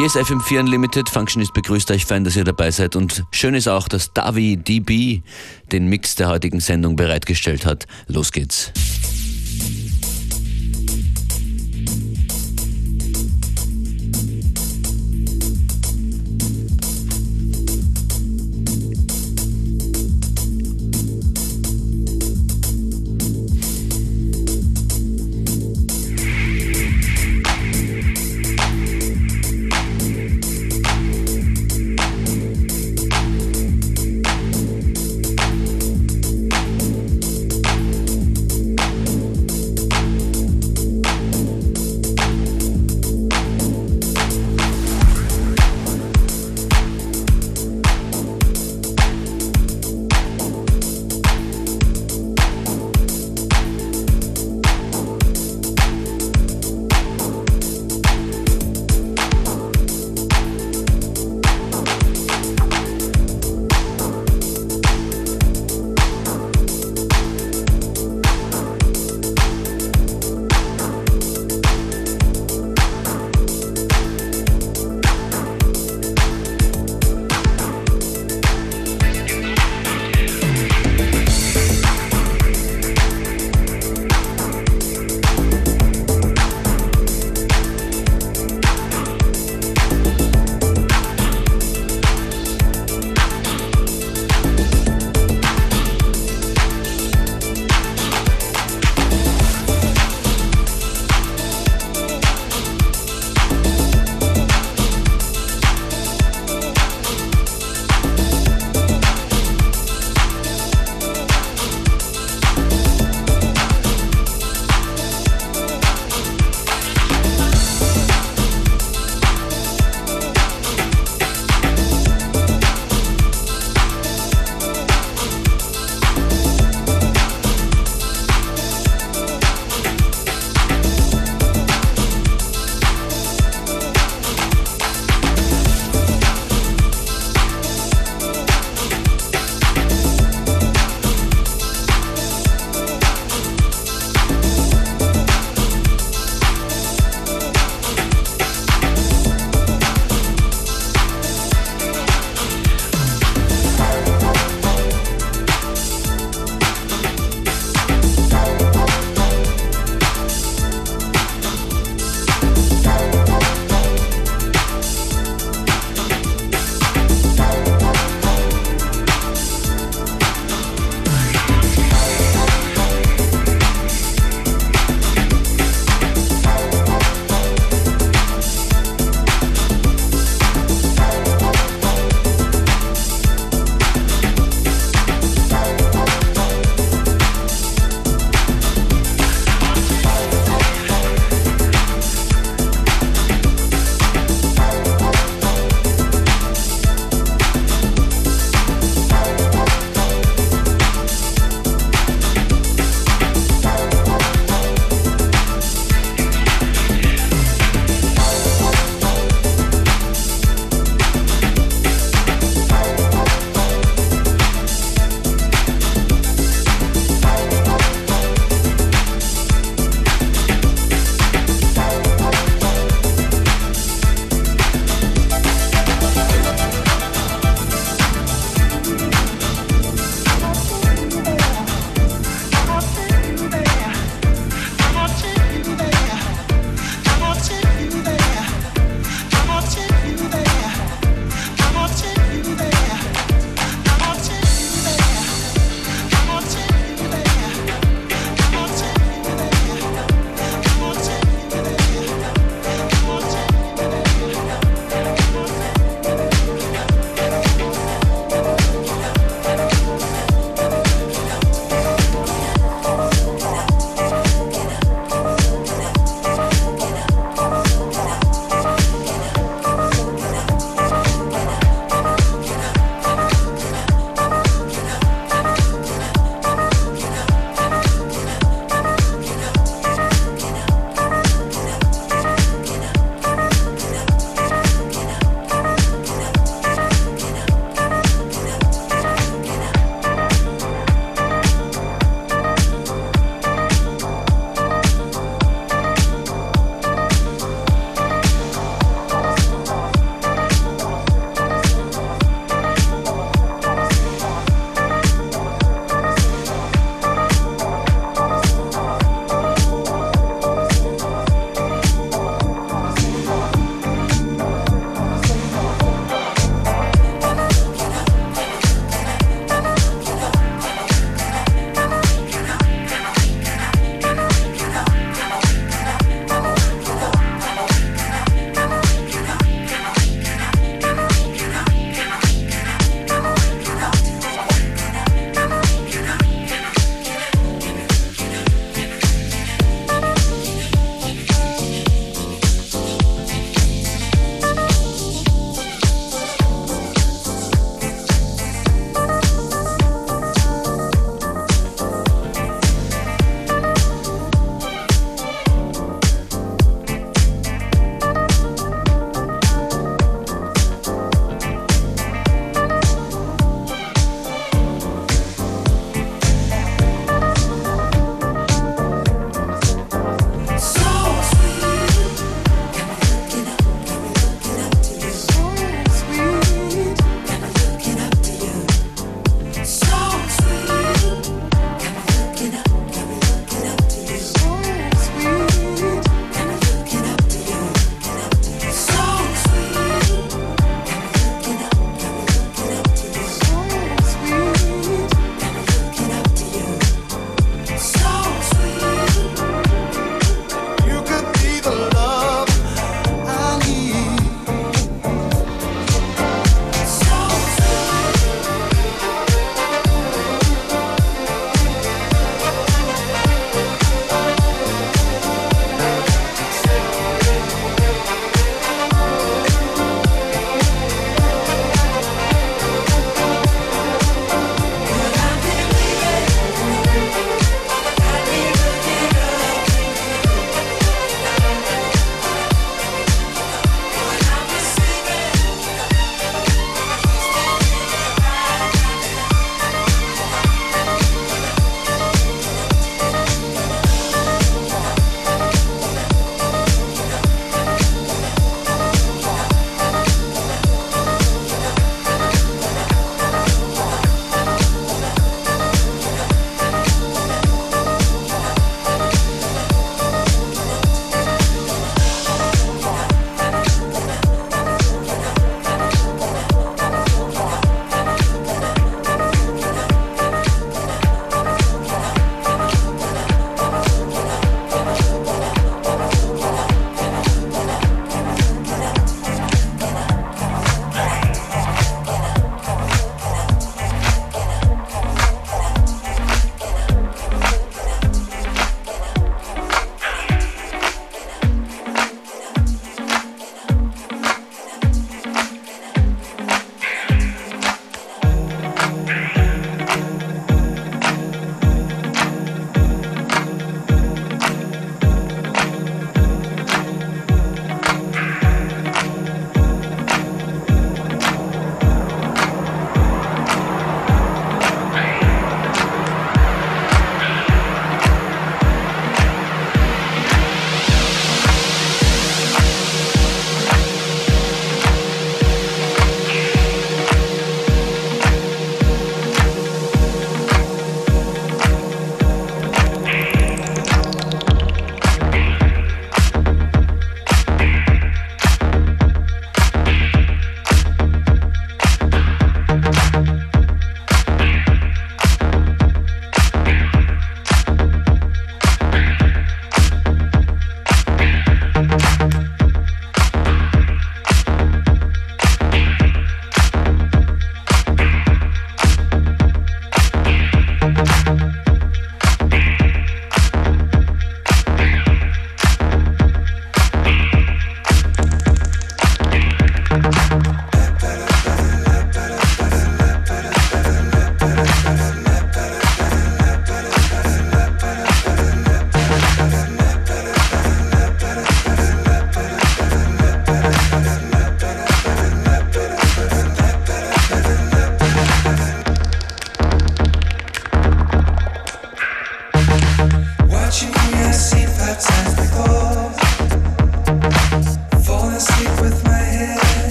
Hier ist FM4 Unlimited. Functionist begrüßt euch fein, dass ihr dabei seid. Und schön ist auch, dass Davi DB den Mix der heutigen Sendung bereitgestellt hat. Los geht's.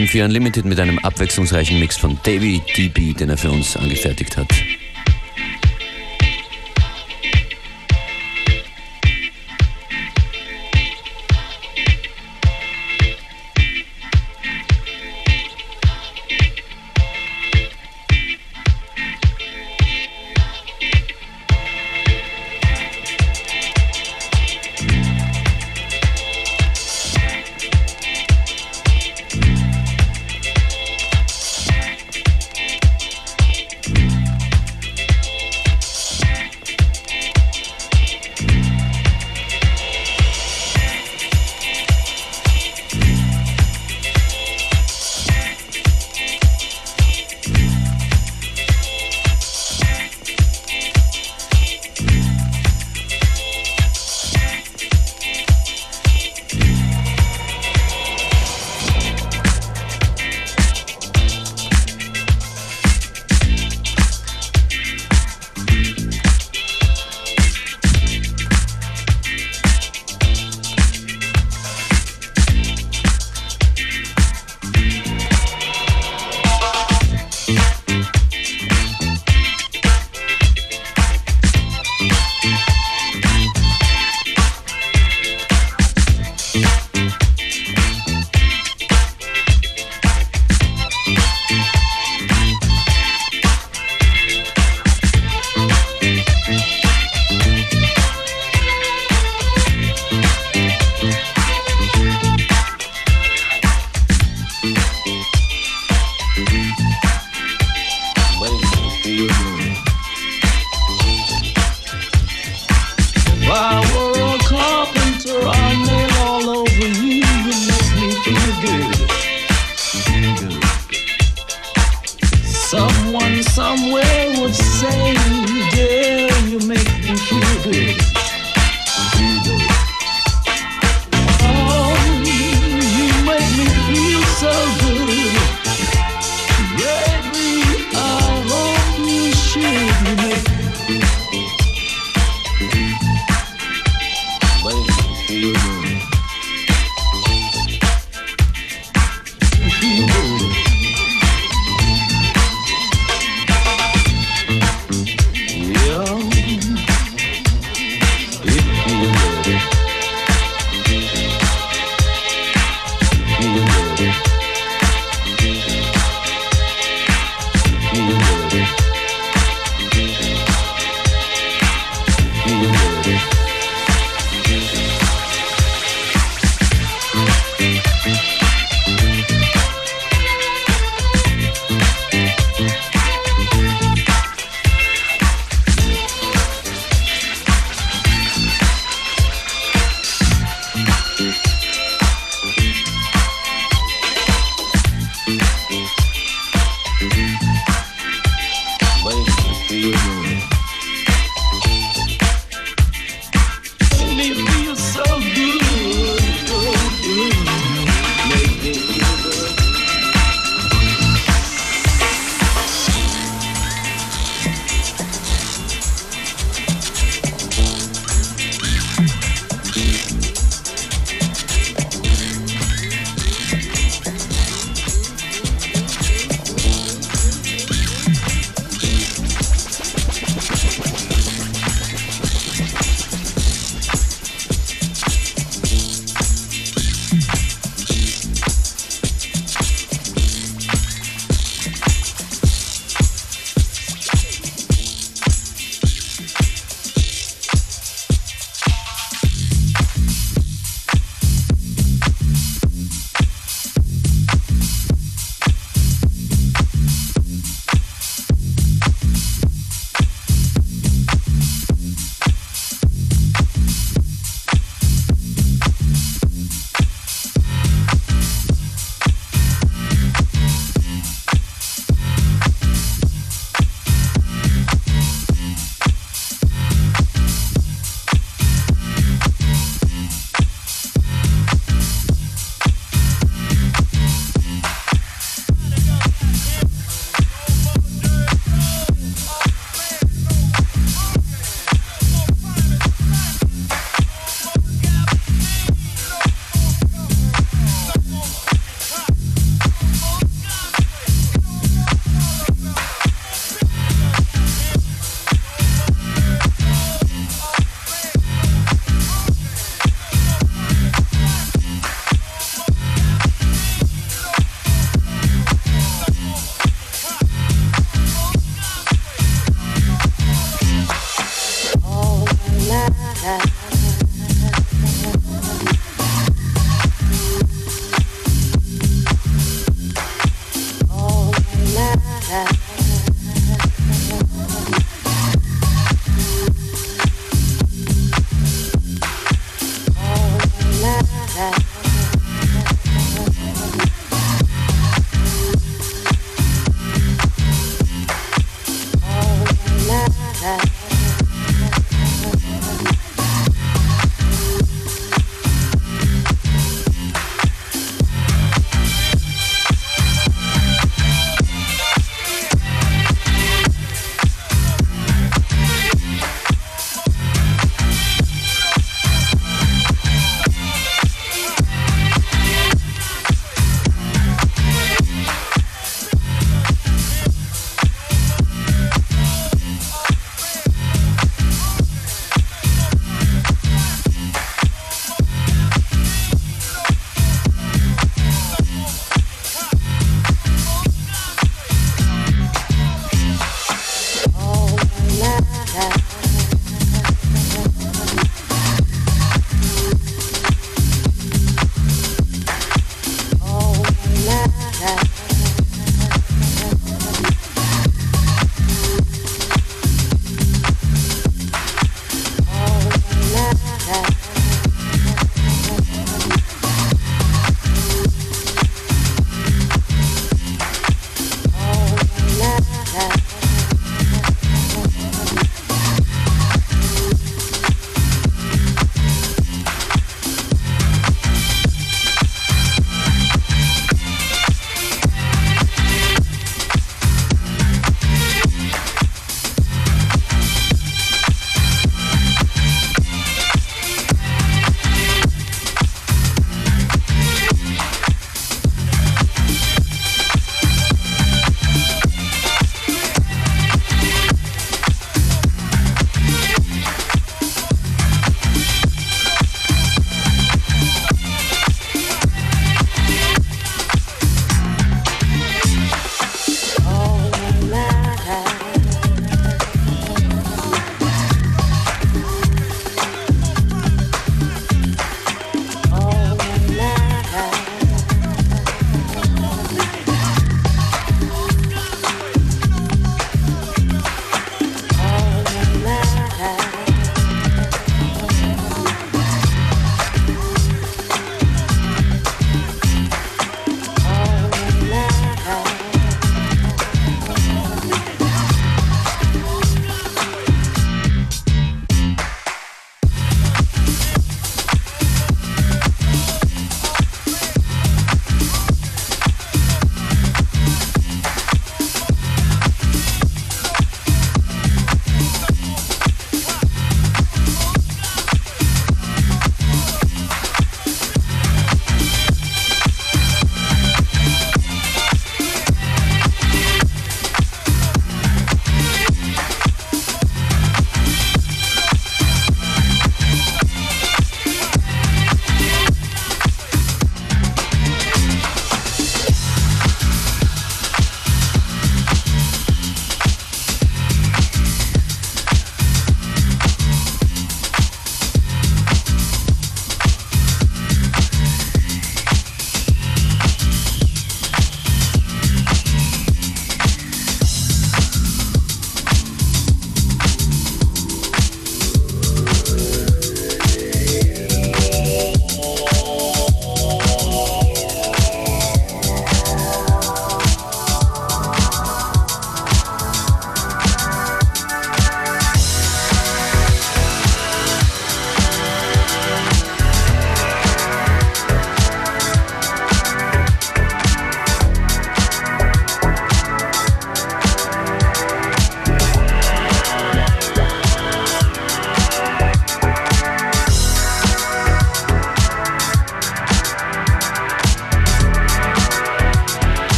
FM4 Unlimited mit einem abwechslungsreichen Mix von Davy DB, den er für uns angefertigt hat.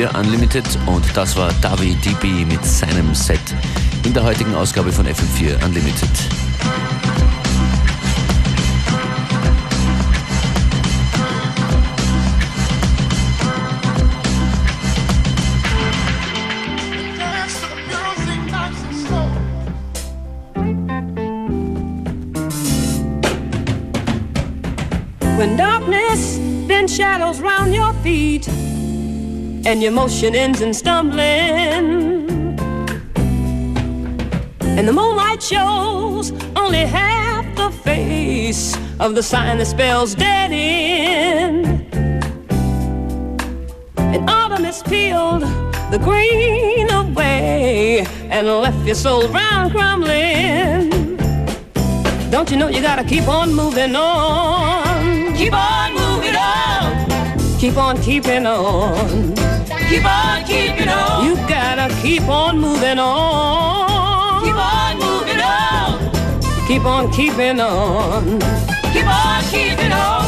FM4 Unlimited und das war Davi DB mit seinem Set in der heutigen Ausgabe von FM4 Unlimited. And your motion ends in stumbling. And the moonlight shows only half the face of the sign that spells dead end. And autumn has peeled the green away and left your soul round crumbling. Don't you know you gotta keep on moving on? Keep on. Keep on keeping on. Keep on keeping on. You gotta keep on moving on. Keep on moving on. Keep on keeping on. Keep on keeping on.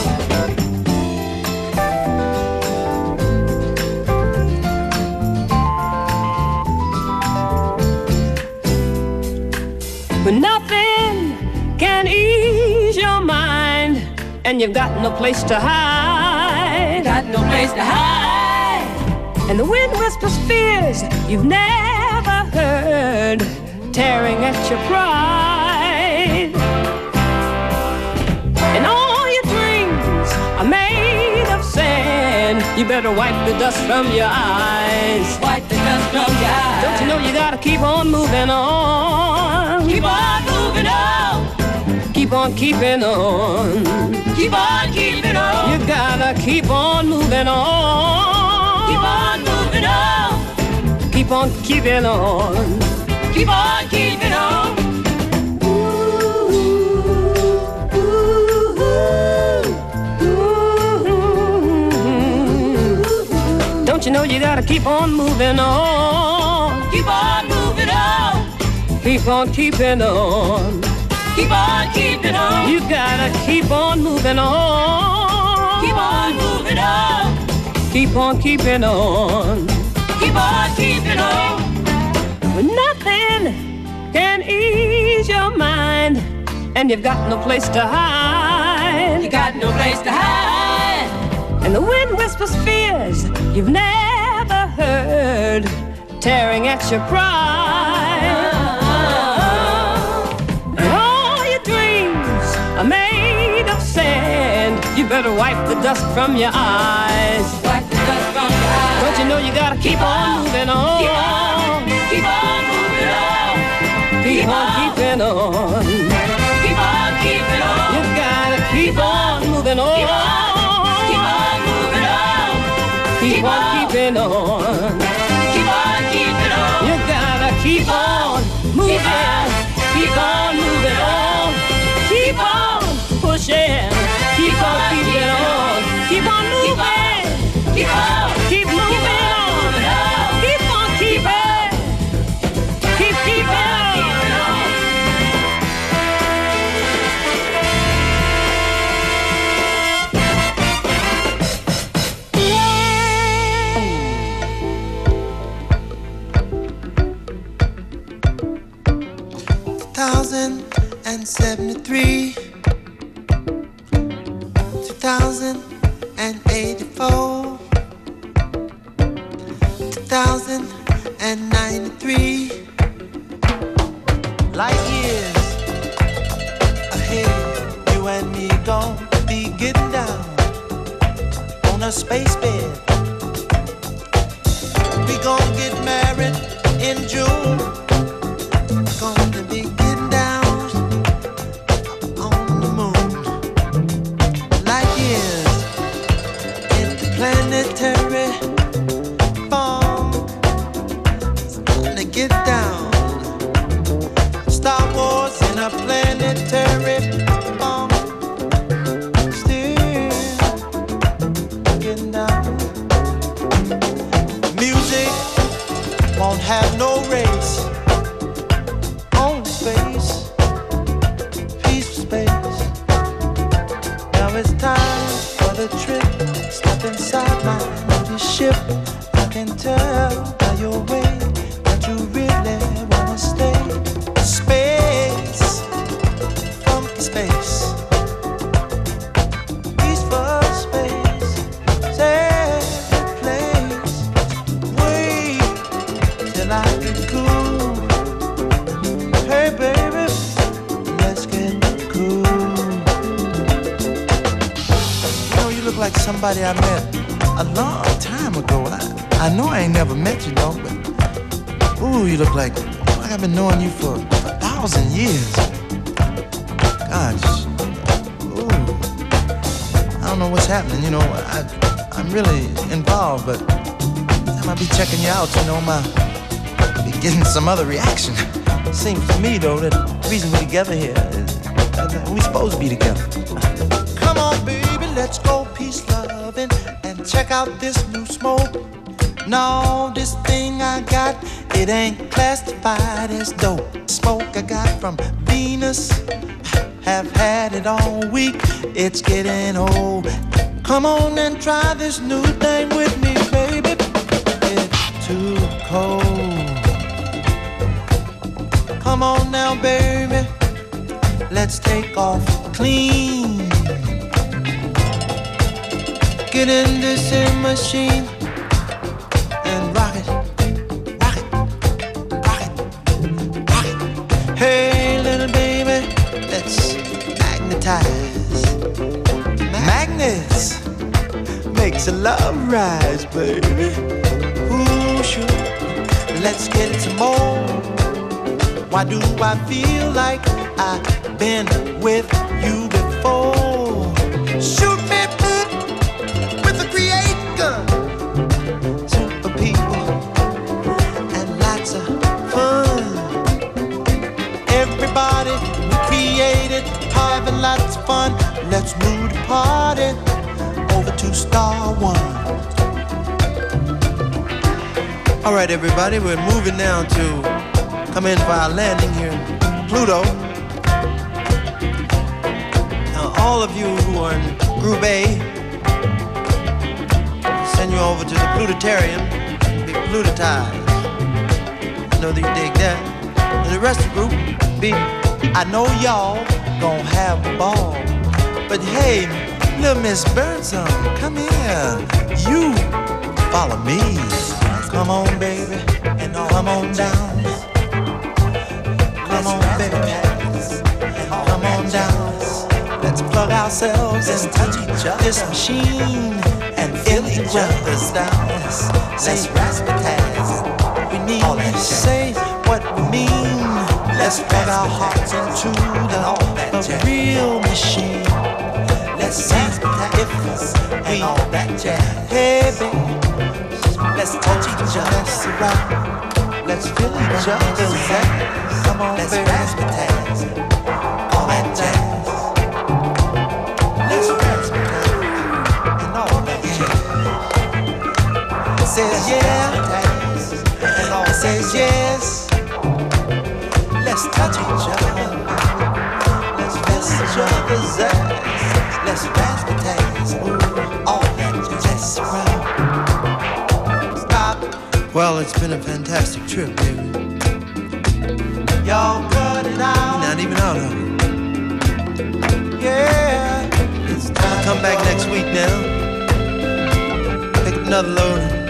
But nothing can ease your mind, and you've got no place to hide. No place to hide. And the wind whispers fears you've never heard, tearing at your pride. And all your dreams are made of sand. You better wipe the dust from your eyes. Wipe the dust from your eyes. Don't you know you gotta keep on moving on? Keep on moving on. Keep on keeping on. Keep on keeping on. You gotta keep on moving on. Keep on moving on. Keep on keeping on. Keep on keeping on. Don't you know you gotta keep on moving on? Keep on moving on. Keep on keeping on. Keep on keeping on. You gotta keep on moving on. Keep on moving on. Keep on keeping on. Keep on keeping on. When nothing can ease your mind, and you've got no place to hide. You got no place to hide. And the wind whispers fears you've never heard, tearing at your pride. Better wipe the dust from your eyes. Wipe the dust from your eyes. Don't you know you gotta keep, on moving on? Keep on, keep on moving on. Keep, on, keeping on. Keep on keeping on. You gotta keep, on moving on. Keep on, keep on moving on. Keep, on, keeping on. Keep on keeping on. You gotta keep, on moving. Keep 73, 2084, 2093, light years ahead. You and me gon' be down on a space bed. We gon' get married in June. I I'm really involved, but I might be checking you out. You know, my be getting some other reaction. Seems to me though that the reason we're together here is that we supposed to be together. Come on, baby, let's go peace loving and check out this new smoke. No, this thing I got, it ain't classified as dope. Smoke I got from Venus, have had it all week. It's getting old. Come on and try this new thing with me, baby. It's too cold. Come on now, baby. Let's take off clean. Get in this machine a love rise, baby. Ooh, sure. Let's get some more. Why do I feel like I've been with you before? Shoot me with a create gun. Super people and lots of fun. Everybody we created having lots of fun. Let's move the party to Star One. All right, everybody, we're moving now to come in for our landing here Pluto. Now, all of you who are in Group A, send you over to the Plutotarium, be plutotized. I know that you dig that. And the rest of the group, be, I know y'all gonna have a ball. But hey, little Miss Birdsong, come here. You follow me. Come on, baby, and come on down. Come on, baby. And come on down. Let's plug ourselves and touch each other. This machine and fill each other's down. Let's raspberries. We need to say what we mean. Let's plug our hearts into the, the real machine. Let's see if we all that jazz. Hey, baby. Let's touch each other. Let's rock. Let's feel each other's ass. Come on, Let's raspberries. All that jazz. Let's raspberries. And all that jazz. Says yeah. And all says yes. Let's touch each other. Let's feel each other's ass. Let's raspberries. All that jazz. Let's Stop. Well, it's been a fantastic trip, baby. Y'all cut it out. Not even out of it. Yeah. It's time. Come back next week now. Pick another load.